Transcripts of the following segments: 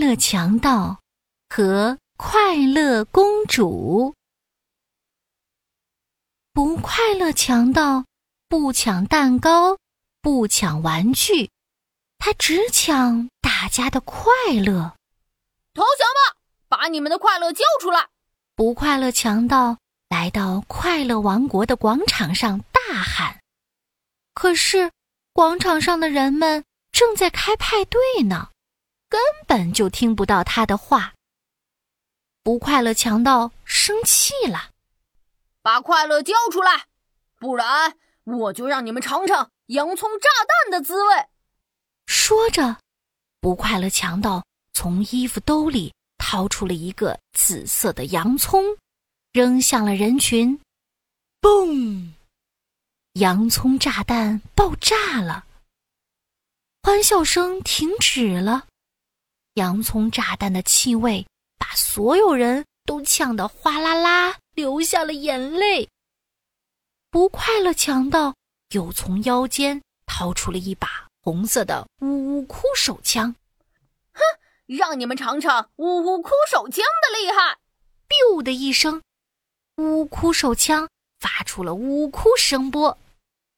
乐强盗和快乐公主。不快乐强盗不抢蛋糕，不抢玩具，他只抢大家的快乐。投降吧，把你们的快乐交出来！不快乐强盗来到快乐王国的广场上大喊，可是广场上的人们正在开派对呢。根本就听不到他的话。不快乐强盗生气了，把快乐交出来，不然我就让你们尝尝洋葱炸弹的滋味。说着，不快乐强盗从衣服兜里掏出了一个紫色的洋葱，扔向了人群。嘣！洋葱炸弹爆炸了，欢笑声停止了。洋葱炸弹的气味把所有人都呛得哗啦啦流下了眼泪。不快乐强盗又从腰间掏出了一把红色的呜呜哭手枪，哼，让你们尝尝呜呜哭手枪的厉害！biu 的一声，呜呜哭手枪发出了呜呜哭声波。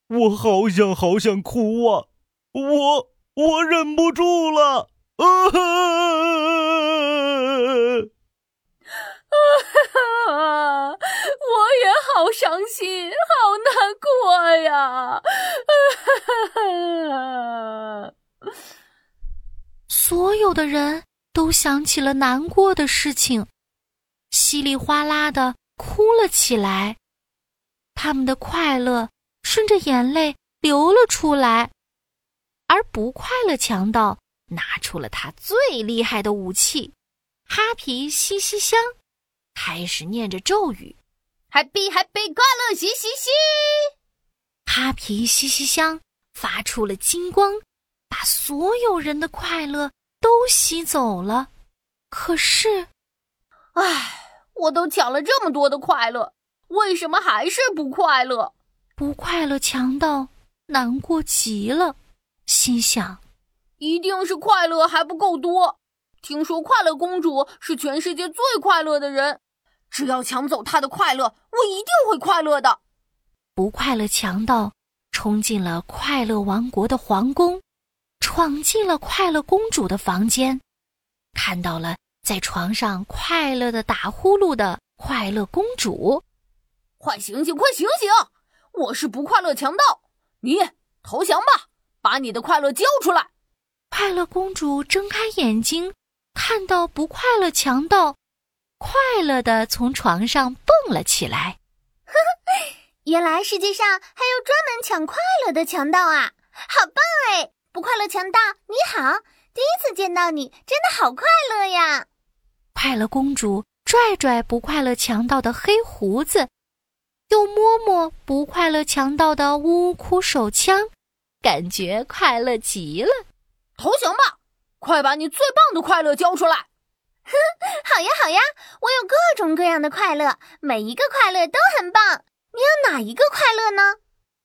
我好想好想哭啊！我我忍不住了。啊哈！哈！我也好伤心，好难过呀！啊哈！所有的人都想起了难过的事情，稀里哗啦的哭了起来。他们的快乐顺着眼泪流了出来，而不快乐强盗。拿出了他最厉害的武器——哈皮西西香，开始念着咒语：“Happy Happy 快乐嘻嘻嘻！”哈皮西西香发出了金光，把所有人的快乐都吸走了。可是，唉，我都抢了这么多的快乐，为什么还是不快乐？不快乐强盗难过极了，心想。一定是快乐还不够多。听说快乐公主是全世界最快乐的人，只要抢走她的快乐，我一定会快乐的。不快乐强盗冲进了快乐王国的皇宫，闯进了快乐公主的房间，看到了在床上快乐的打呼噜的快乐公主。快醒醒，快醒醒！我是不快乐强盗，你投降吧，把你的快乐交出来。快乐公主睁开眼睛，看到不快乐强盗，快乐的从床上蹦了起来。呵呵，原来世界上还有专门抢快乐的强盗啊！好棒哎！不快乐强盗你好，第一次见到你，真的好快乐呀！快乐公主拽拽不快乐强盗的黑胡子，又摸摸不快乐强盗的呜呜哭手枪，感觉快乐极了。投降吧！快把你最棒的快乐交出来！哼，好呀好呀，我有各种各样的快乐，每一个快乐都很棒。你要哪一个快乐呢？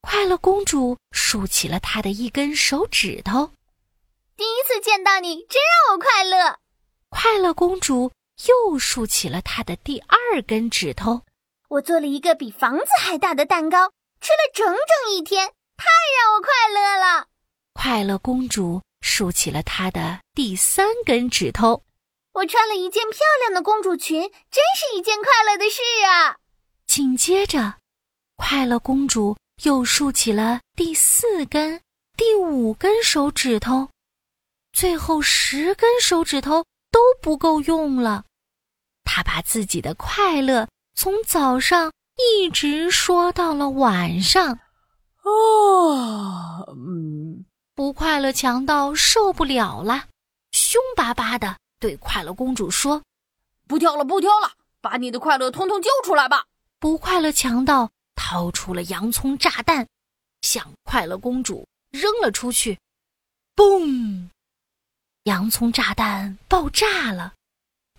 快乐公主竖起了她的一根手指头。第一次见到你，真让我快乐。快乐公主又竖起了她的第二根指头。我做了一个比房子还大的蛋糕，吃了整整一天，太让我快乐了。快乐公主。竖起了她的第三根指头。我穿了一件漂亮的公主裙，真是一件快乐的事啊！紧接着，快乐公主又竖起了第四根、第五根手指头，最后十根手指头都不够用了。她把自己的快乐从早上一直说到了晚上。啊，嗯。不快乐强盗受不了了，凶巴巴的对快乐公主说：“不挑了，不挑了，把你的快乐通通交出来吧！”不快乐强盗掏出了洋葱炸弹，向快乐公主扔了出去。嘣！洋葱炸弹爆炸了，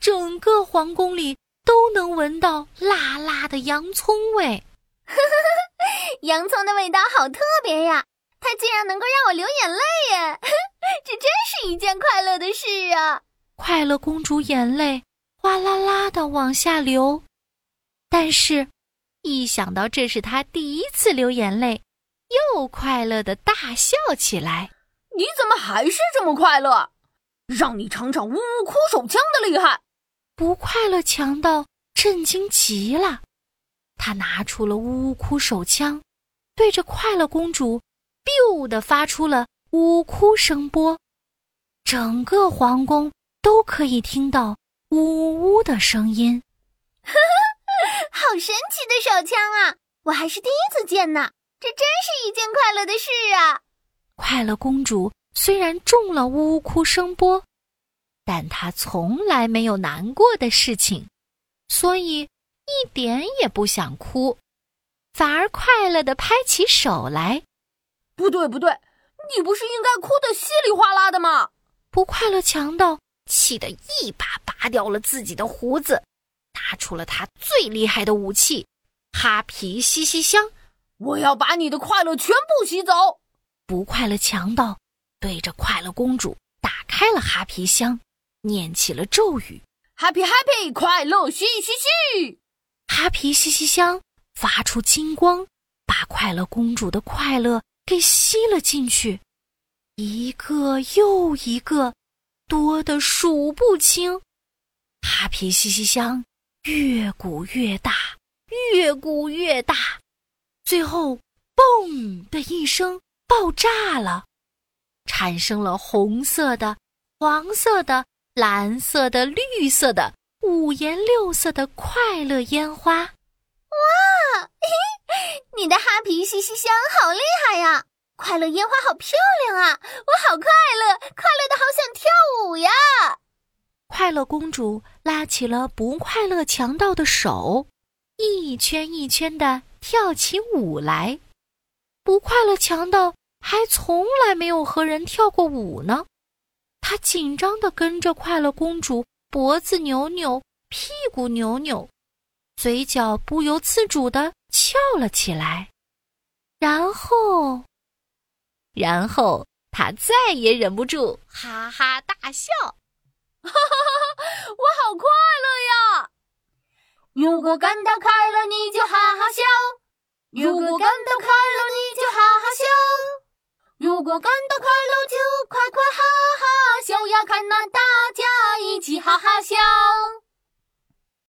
整个皇宫里都能闻到辣辣的洋葱味。洋葱的味道好特别呀！它竟然能够让我流眼泪耶！这真是一件快乐的事啊！快乐公主眼泪哗啦啦的往下流，但是，一想到这是她第一次流眼泪，又快乐的大笑起来。你怎么还是这么快乐？让你尝尝呜呜哭手枪的厉害！不快乐强盗震惊极了，他拿出了呜呜哭手枪，对着快乐公主，biu 的发出了呜呜哭声波，整个皇宫都可以听到呜呜呜的声音。呵呵，好神奇的手枪啊！我还是第一次见呢，这真是一件快乐的事啊！快乐公主虽然中了呜呜哭声波，但她从来没有难过的事情，所以一点也不想哭，反而快乐的拍起手来。不对，不对，你不是应该哭得稀里哗啦的吗？不快乐强盗气得一把拔掉了自己的胡子，拿出了他最厉害的武器——哈皮吸吸香。我要把你的快乐全部吸走！不快乐强盗对着快乐公主打开了哈皮箱，念起了咒语：“Happy Happy，快乐嘻嘻嘻！”哈皮嘻嘻香发出金光，把快乐公主的快乐给吸了进去，一个又一个，多的数不清。哈皮嘻嘻香越鼓越大，越鼓越大，最后“嘣”的一声。爆炸了，产生了红色的、黄色的、蓝色的、绿色的五颜六色的快乐烟花。你的哈皮嘻嘻香好厉害呀！快乐烟花好漂亮啊！我好快乐，快乐的好想跳舞呀！快乐公主拉起了不快乐强盗的手，一圈一圈的跳起舞来。不快乐强盗。还从来没有和人跳过舞呢，他紧张地跟着快乐公主，脖子扭扭，屁股扭扭，嘴角不由自主地翘了起来，然后，然后他再也忍不住，哈哈大笑，哈哈哈！我好快乐呀！如果感到快乐，你就哈哈笑；如果感到快乐，你就哈哈笑。如果感到快乐，就快快哈哈笑呀！看那大家一起哈哈笑。